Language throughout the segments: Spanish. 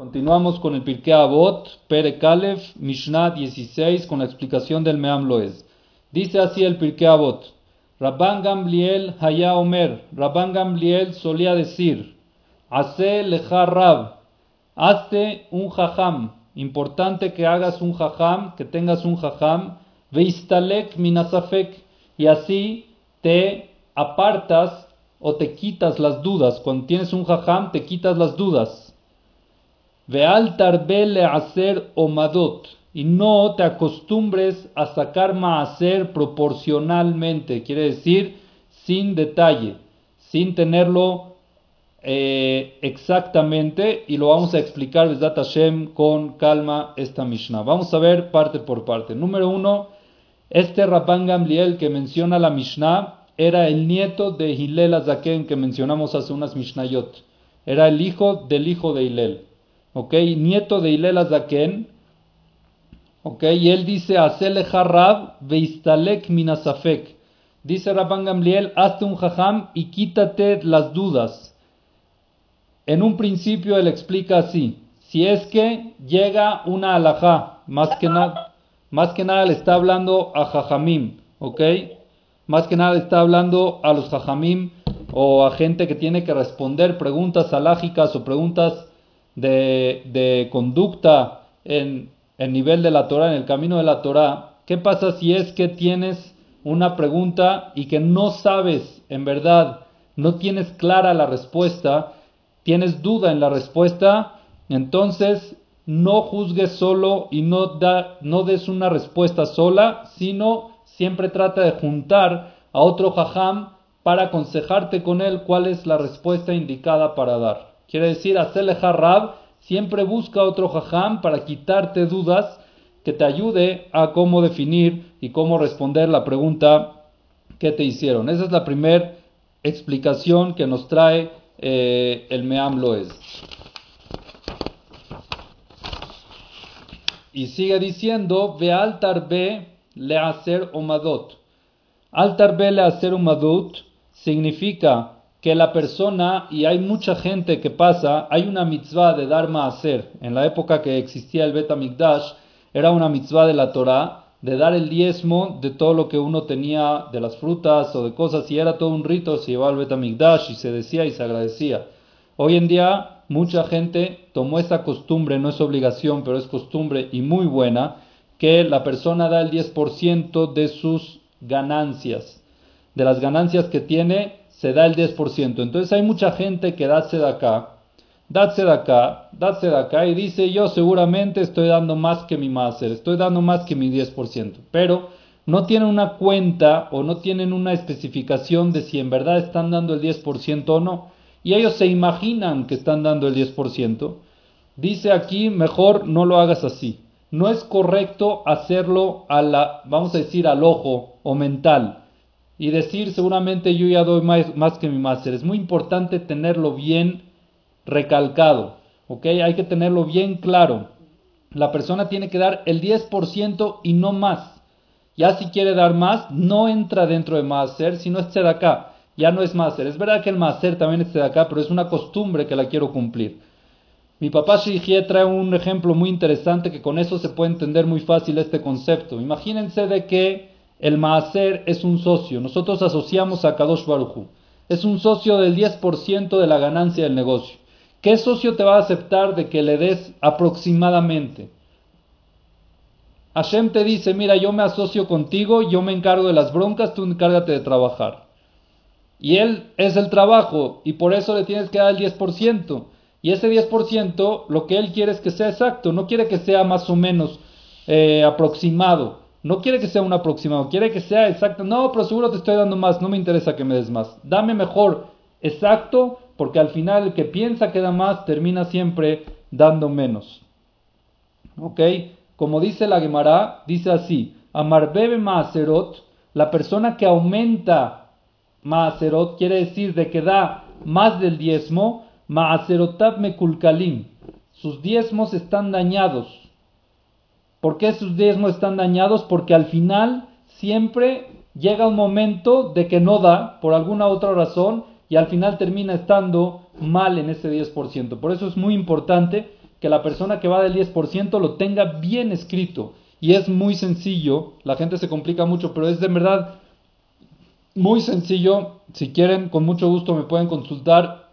Continuamos con el Pirkei Avot, Pere Kalef, Mishnah 16, con la explicación del Meam Loez. Dice así el Pirkei Avot. Rabban Gamliel Haya Omer. Rabban Gamliel solía decir: Hace leja Rab. Hazte un jajam. Importante que hagas un jajam, que tengas un jajam. Veistalek minasafek. Y así te apartas o te quitas las dudas. Cuando tienes un jajam, te quitas las dudas. Veal tarbele hacer omadot. Y no te acostumbres a sacar maaser proporcionalmente, quiere decir sin detalle, sin tenerlo eh, exactamente, y lo vamos a explicar, Besdat Hashem, con calma esta Mishnah. Vamos a ver parte por parte. Número uno, este Rabban Gamliel que menciona la Mishnah era el nieto de Hillel Azaken que mencionamos hace unas Mishnayot. Era el hijo del hijo de Hillel. ¿Ok? Nieto de Hilel Azaken, ¿ok? Y él dice, Asele Harab veistalek minasafek. Dice Rabban Gamliel, hazte un jajam y quítate las dudas. En un principio él explica así, si es que llega una alajá, más que, nada, más que nada le está hablando a jajamim, ¿ok? Más que nada le está hablando a los jajamim o a gente que tiene que responder preguntas alágicas o preguntas de, conducta en el nivel de la Torah, en el camino de la Torah, ¿qué pasa si es que tienes una pregunta y que no sabes en verdad, no tienes clara la respuesta, tienes duda en la respuesta, entonces no juzgues solo y no, da, no des una respuesta sola, sino siempre trata de juntar a otro jajam para aconsejarte con él cuál es la respuesta indicada para dar. Quiere decir, hacerle jarrab, siempre busca otro jajam para quitarte dudas que te ayude a cómo definir y cómo responder la pregunta que te hicieron. Esa es la primera explicación que nos trae eh, el Meam Loez. Y sigue diciendo, ve altar be le hacer omadot. Altar be le hacer omadot significa que la persona, y hay mucha gente que pasa, hay una mitzvah de dar maaser. En la época que existía el Bet Mikdash, era una mitzvah de la Torah de dar el diezmo de todo lo que uno tenía, de las frutas o de cosas, y era todo un rito, se llevaba al Bet Mikdash y se decía y se agradecía. Hoy en día, mucha gente tomó esa costumbre, no es obligación, pero es costumbre y muy buena, que la persona da el 10% de sus ganancias, de las ganancias que tiene se da el 10%. Entonces hay mucha gente que da acá, da acá, da acá y dice yo seguramente estoy dando más que mi máster, estoy dando más que mi 10%. Pero no tienen una cuenta o no tienen una especificación de si en verdad están dando el 10% o no. Y ellos se imaginan que están dando el 10%. Dice aquí, mejor no lo hagas así. No es correcto hacerlo a la, vamos a decir, al ojo o mental y decir seguramente yo ya doy más, que mi máster. Es muy importante tenerlo bien recalcado, ¿ok? Hay que tenerlo bien claro. La persona tiene que dar el 10% y no más. Ya si quiere dar más, no entra dentro de máster, sino es acá. Ya no es máster. Es verdad que el máster también es acá, pero es una costumbre que la quiero cumplir. Mi papá Shihie trae un ejemplo muy interesante que con eso se puede entender muy fácil este concepto. Imagínense de que el Maaser es un socio. Nosotros asociamos a Kadosh Baruchu. Es un socio del 10% de la ganancia del negocio. ¿Qué socio te va a aceptar de que le des aproximadamente? Hashem te dice, mira, yo me asocio contigo, yo me encargo de las broncas, tú encárgate de trabajar. Y él es el trabajo y por eso le tienes que dar el 10%. Y ese 10% lo que él quiere es que sea exacto, no quiere que sea más o menos eh, aproximado. No quiere que sea un aproximado, quiere que sea exacto. No, pero seguro te estoy dando más, no me interesa que me des más. Dame mejor exacto, porque al final el que piensa que da más termina siempre dando menos. ¿Ok? Como dice la Gemara, dice así: Amarbebe Maaserot, la persona que aumenta Maaserot, quiere decir de que da más del diezmo, Maaserotab Mekulkalim. Sus diezmos están dañados. ¿Por qué sus diezmos están dañados? Porque al final siempre llega un momento de que no da por alguna otra razón y al final termina estando mal en ese 10%. Por eso es muy importante que la persona que va del 10% lo tenga bien escrito. Y es muy sencillo, la gente se complica mucho, pero es de verdad muy sencillo. Si quieren, con mucho gusto me pueden consultar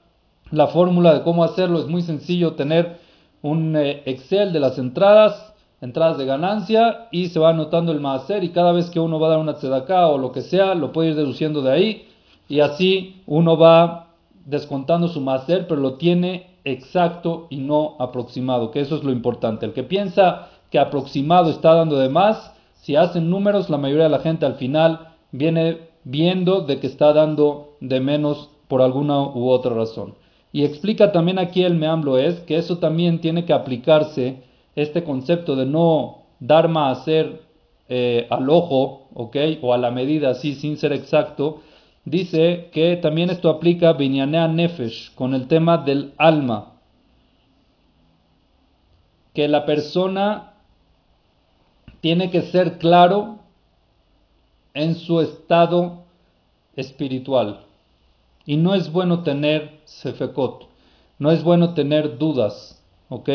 la fórmula de cómo hacerlo. Es muy sencillo tener un eh, Excel de las entradas, entradas de ganancia y se va anotando el maaser y cada vez que uno va a dar una tzedaká o lo que sea, lo puede ir deduciendo de ahí y así uno va descontando su maaser, pero lo tiene exacto y no aproximado, que eso es lo importante. El que piensa que aproximado está dando de más, si hacen números, la mayoría de la gente al final viene viendo de que está dando de menos por alguna u otra razón. Y explica también aquí el Meamblo es que eso también tiene que aplicarse, este concepto de no dar más hacer eh, al ojo, ¿ok? O a la medida así, sin ser exacto, dice que también esto aplica Binyanea Nefesh, con el tema del alma. Que la persona tiene que ser claro en su estado espiritual. Y no es bueno tener sefekot, no es bueno tener dudas, ¿ok?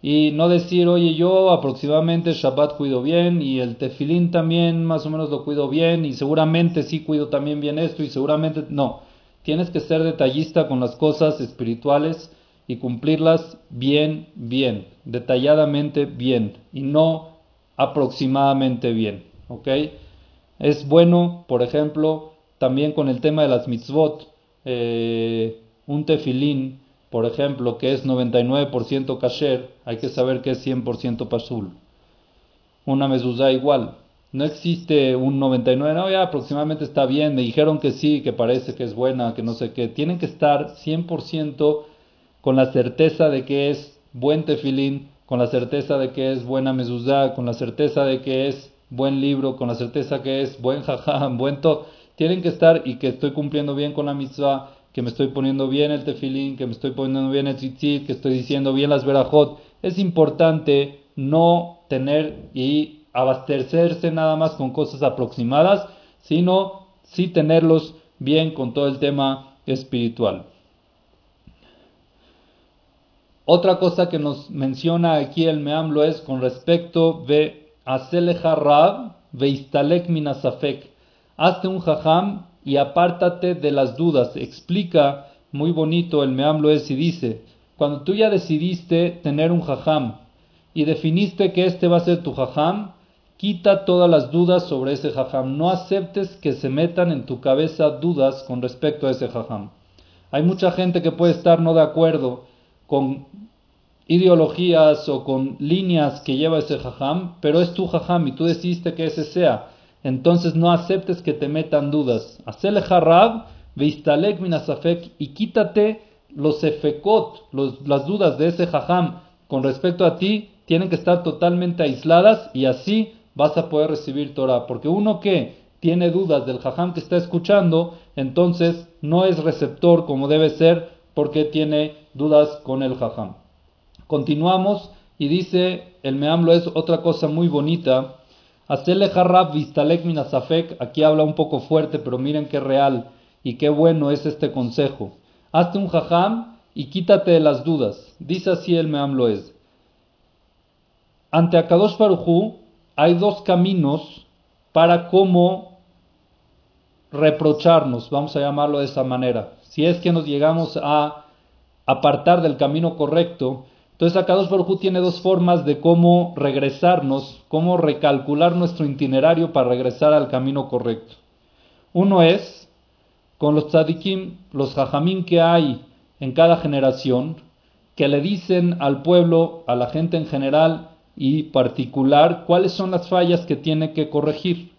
Y no decir, oye, yo aproximadamente Shabbat cuido bien y el tefilín también más o menos lo cuido bien y seguramente sí cuido también bien esto y seguramente no. Tienes que ser detallista con las cosas espirituales y cumplirlas bien, bien, detalladamente bien y no aproximadamente bien, ¿ok? Es bueno, por ejemplo, también con el tema de las mitzvot, eh, un tefilín, por ejemplo, que es 99% kasher, hay que saber que es 100% pasul. Una mezuzá igual. No existe un 99, no, ya aproximadamente está bien, me dijeron que sí, que parece que es buena, que no sé qué. Tienen que estar 100% con la certeza de que es buen tefilín, con la certeza de que es buena mezuzá, con la certeza de que es buen libro, con la certeza que es buen jajam, buen todo. Tienen que estar y que estoy cumpliendo bien con la mitzvah, que me estoy poniendo bien el tefilín, que me estoy poniendo bien el tzitzit, que estoy diciendo bien las verajot. Es importante no tener y abastecerse nada más con cosas aproximadas, sino sí tenerlos bien con todo el tema espiritual. Otra cosa que nos menciona aquí el Meamlo es con respecto de Aseleja Rab Veistalek Minasafek. Hazte un jajam y apártate de las dudas. Explica muy bonito el Meamlo es y dice: Cuando tú ya decidiste tener un jajam y definiste que este va a ser tu jajam, quita todas las dudas sobre ese jajam. No aceptes que se metan en tu cabeza dudas con respecto a ese jajam. Hay mucha gente que puede estar no de acuerdo con ideologías o con líneas que lleva ese jajam, pero es tu jajam y tú decidiste que ese sea. Entonces no aceptes que te metan dudas. Hacele jarab, veistalek minasafek y quítate los efekot, las dudas de ese jajam con respecto a ti, tienen que estar totalmente aisladas y así vas a poder recibir Torah. Porque uno que tiene dudas del jajam que está escuchando, entonces no es receptor como debe ser porque tiene dudas con el jajam. Continuamos y dice el Meamlo es otra cosa muy bonita. Hacele jarrab vistalek minasafek. Aquí habla un poco fuerte, pero miren qué real y qué bueno es este consejo. Hazte un jajam y quítate de las dudas. Dice así el Meamlo es. Ante Akadosh hay dos caminos para cómo reprocharnos, vamos a llamarlo de esa manera. Si es que nos llegamos a apartar del camino correcto, entonces Akadosh Baruj tiene dos formas de cómo regresarnos, cómo recalcular nuestro itinerario para regresar al camino correcto. Uno es con los tzadikim, los jajamín que hay en cada generación, que le dicen al pueblo, a la gente en general y particular, cuáles son las fallas que tiene que corregir.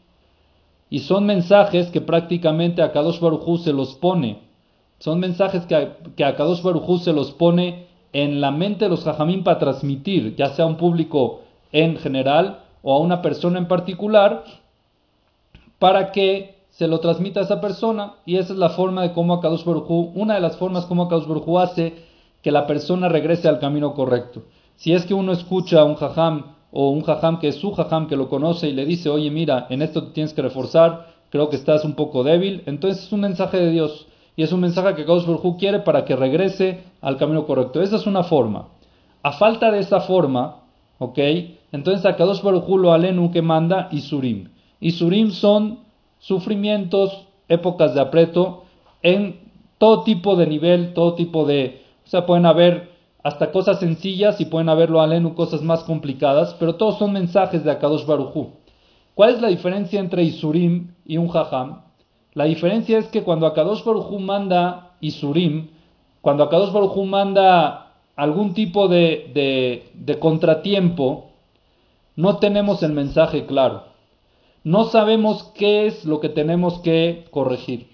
Y son mensajes que prácticamente Akadosh Baruj se los pone. Son mensajes que, que Akadosh Baruj se los pone en la mente de los jajamín para transmitir, ya sea a un público en general o a una persona en particular, para que se lo transmita a esa persona. Y esa es la forma de cómo Akadosh Baruj una de las formas como Akadosh Baruj hace que la persona regrese al camino correcto. Si es que uno escucha a un jajam o un jajam que es su jajam que lo conoce y le dice, oye, mira, en esto tienes que reforzar, creo que estás un poco débil, entonces es un mensaje de Dios y es un mensaje que Kadosh Baruj quiere para que regrese al camino correcto. Esa es una forma. A falta de esa forma, ¿ok? Entonces a Kadosh Baruj lo alenu que manda Isurim. Isurim son sufrimientos, épocas de apreto, en todo tipo de nivel, todo tipo de... O sea, pueden haber hasta cosas sencillas y pueden haberlo alenu cosas más complicadas, pero todos son mensajes de Akadosh Barujú. ¿Cuál es la diferencia entre Isurim y un Jajam? La diferencia es que cuando Akadosh Barujú manda Isurim, cuando Akadosh Barujú manda algún tipo de, de, de contratiempo, no tenemos el mensaje claro. No sabemos qué es lo que tenemos que corregir.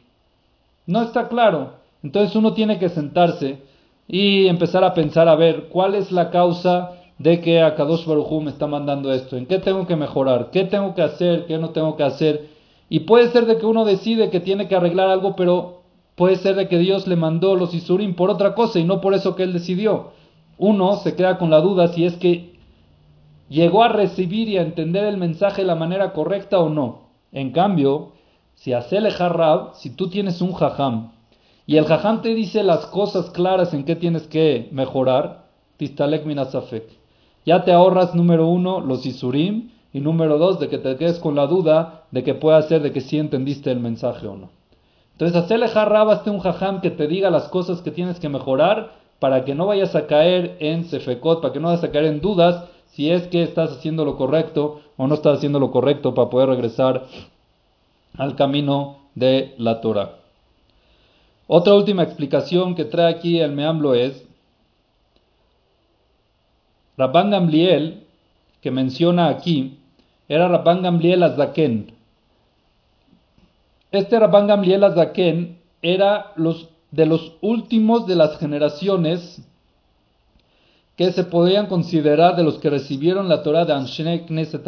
No está claro. Entonces uno tiene que sentarse y empezar a pensar a ver cuál es la causa de que Akadosh Baruj me está mandando esto, en qué tengo que mejorar, qué tengo que hacer, qué no tengo que hacer. Y puede ser de que uno decide que tiene que arreglar algo, pero puede ser de que Dios le mandó los Isurim por otra cosa y no por eso que él decidió. Uno se queda con la duda si es que llegó a recibir y a entender el mensaje de la manera correcta o no. En cambio, si hace el si tú tienes un jajam y el jajam te dice las cosas claras en qué tienes que mejorar, tistalek minasafek. Ya te ahorras, número uno, los isurim, y número dos, de que te quedes con la duda de que pueda ser de que sí entendiste el mensaje o no. Entonces, hacerle jarrabaste un jajam que te diga las cosas que tienes que mejorar para que no vayas a caer en sefekot, para que no vayas a caer en dudas si es que estás haciendo lo correcto o no estás haciendo lo correcto para poder regresar al camino de la Torah. Otra última explicación que trae aquí el Meamblo es Rabban Gamliel, que menciona aquí, era Rabban Gamliel Azaken. Este Rabban Gamliel Azaken era los, de los últimos de las generaciones que se podían considerar de los que recibieron la Torah de Anshe Knesset.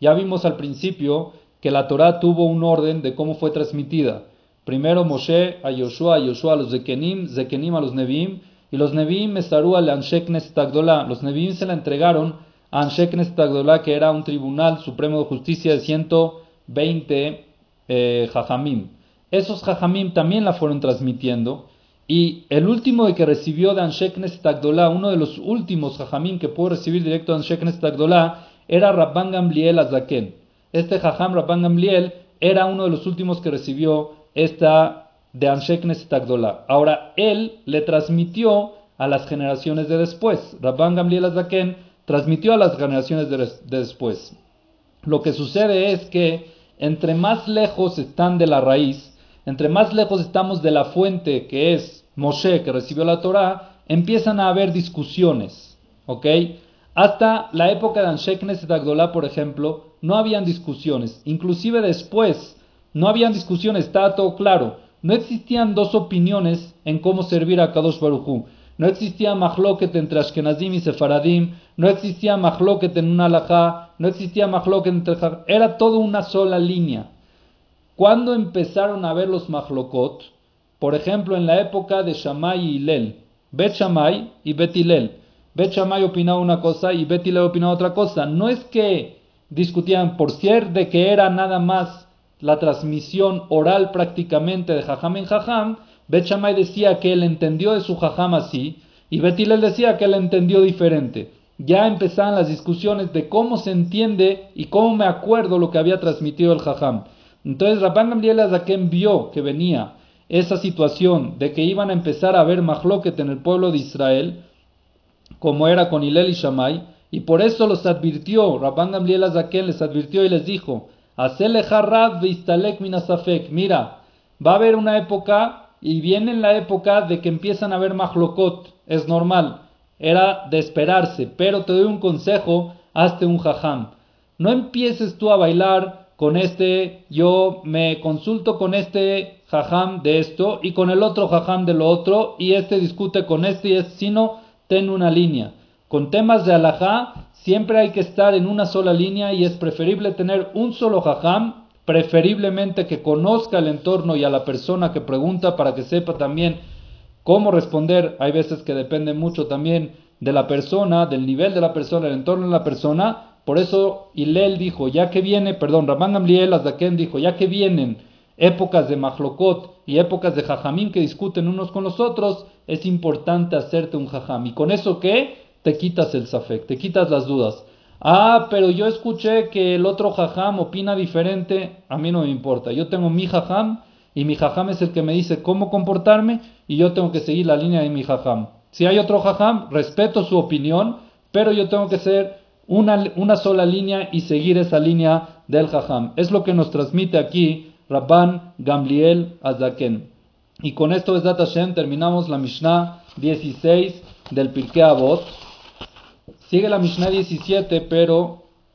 Ya vimos al principio que la Torah tuvo un orden de cómo fue transmitida. Primero Moshe a Yoshua, a Yoshua a los Zekenim, Zekenim a los Neviim, y los Neviim Mesaru al Anshek Agdolah. Los Neviim se la entregaron a Anshek que era un tribunal supremo de justicia de 120 eh, Jajamim. Esos Jajamim también la fueron transmitiendo. Y el último de que recibió de Anshek Agdolah, uno de los últimos Jajamim que pudo recibir directo de Anshek Agdolah, era Rabban Gamliel Azaken. Este Jajam Rabban Gamliel era uno de los últimos que recibió esta de Anshek Agdola. Ahora, él le transmitió a las generaciones de después. Rabban Gamliel Azaken transmitió a las generaciones de, después. Lo que sucede es que entre más lejos están de la raíz, entre más lejos estamos de la fuente que es Moshe, que recibió la Torah, empiezan a haber discusiones. ¿Ok? Hasta la época de Anshek Agdola, por ejemplo, no habían discusiones. Inclusive después no habían discusiones, estaba todo claro. No existían dos opiniones en cómo servir a Kadosh Baruchu. No existía mahloket entre Ashkenazim y Sefaradim. No existía mahloket en una alajá. No existía mahloket entre... Era todo una sola línea. Cuando empezaron a ver los mahlokot? Por ejemplo, en la época de Shammai y Hilel. Bet Shammai y Bet Hilel. Bet Shammai opinaba una cosa y Bet Hilel opinaba otra cosa. No es que discutían por ser de que era nada más la transmisión oral prácticamente de Jajam en Jajam, Bet decía que él entendió de su Jajam así, y Betilel decía que él entendió diferente. Ya empezaban las discusiones de cómo se entiende y cómo me acuerdo lo que había transmitido el Jajam. Entonces Rabban Gamliel Azaken vio que venía esa situación de que iban a empezar a ver Mahloket en el pueblo de Israel, como era con Hilel y Shammai, y por eso los advirtió, Rabban Gamliel Azaken les advirtió y les dijo, Mira, va a haber una época y viene la época de que empiezan a haber mahlokot. Es normal, era de esperarse, pero te doy un consejo, hazte un jajam. No empieces tú a bailar con este, yo me consulto con este jajam de esto y con el otro jajam de lo otro y este discute con este y este, sino ten una línea. Con temas de alajá siempre hay que estar en una sola línea y es preferible tener un solo jajam, preferiblemente que conozca el entorno y a la persona que pregunta para que sepa también cómo responder. Hay veces que depende mucho también de la persona, del nivel de la persona, el entorno de la persona. Por eso Hilel dijo, ya que viene, perdón, Ramán Gamliel Azaken dijo, ya que vienen épocas de Mahlokot y épocas de Jajamín que discuten unos con los otros, es importante hacerte un Jajam. ¿Y con eso qué? te quitas el safek, te quitas las dudas. Ah, pero yo escuché que el otro jajam opina diferente, a mí no me importa. Yo tengo mi jajam y mi jajam es el que me dice cómo comportarme y yo tengo que seguir la línea de mi jajam. Si hay otro jajam, respeto su opinión, pero yo tengo que ser una, sola línea y seguir esa línea del jajam. Es lo que nos transmite aquí Rabban Gamliel Azaken. Y con esto, Besdat Hashem, terminamos la Mishnah 16 del Pirkei Avot. Sigue la Mishnah 17, pero